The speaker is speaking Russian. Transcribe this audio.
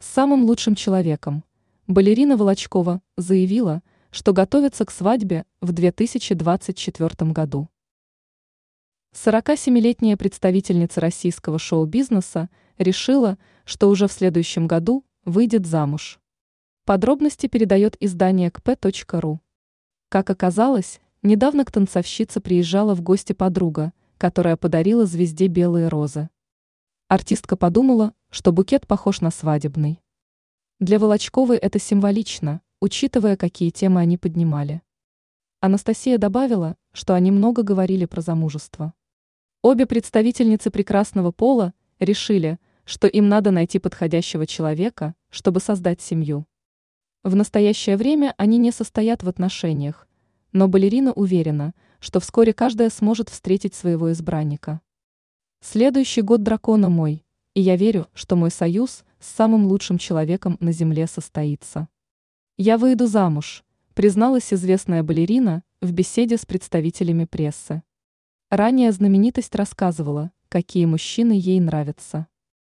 самым лучшим человеком. Балерина Волочкова заявила, что готовится к свадьбе в 2024 году. 47-летняя представительница российского шоу-бизнеса решила, что уже в следующем году выйдет замуж. Подробности передает издание kp.ru. Как оказалось, недавно к танцовщице приезжала в гости подруга, которая подарила звезде белые розы. Артистка подумала, что букет похож на свадебный. Для Волочковой это символично, учитывая, какие темы они поднимали. Анастасия добавила, что они много говорили про замужество. Обе представительницы прекрасного пола решили, что им надо найти подходящего человека, чтобы создать семью. В настоящее время они не состоят в отношениях, но балерина уверена, что вскоре каждая сможет встретить своего избранника. Следующий год дракона мой, и я верю, что мой союз с самым лучшим человеком на земле состоится. Я выйду замуж, призналась известная балерина в беседе с представителями прессы. Ранее знаменитость рассказывала, какие мужчины ей нравятся.